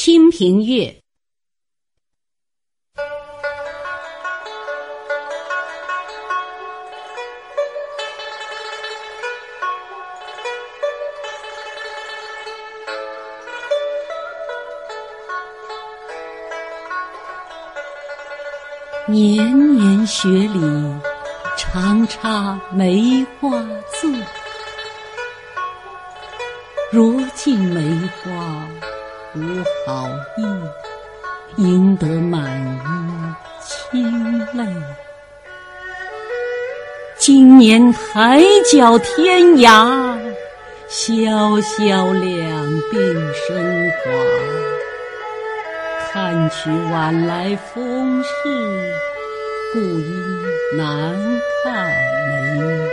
清平乐》。年年雪里常插梅花座，如今梅花无好意，赢得满衣清泪。今年海角天涯，萧萧两鬓生华。看去晚来风事，故应难看梅花。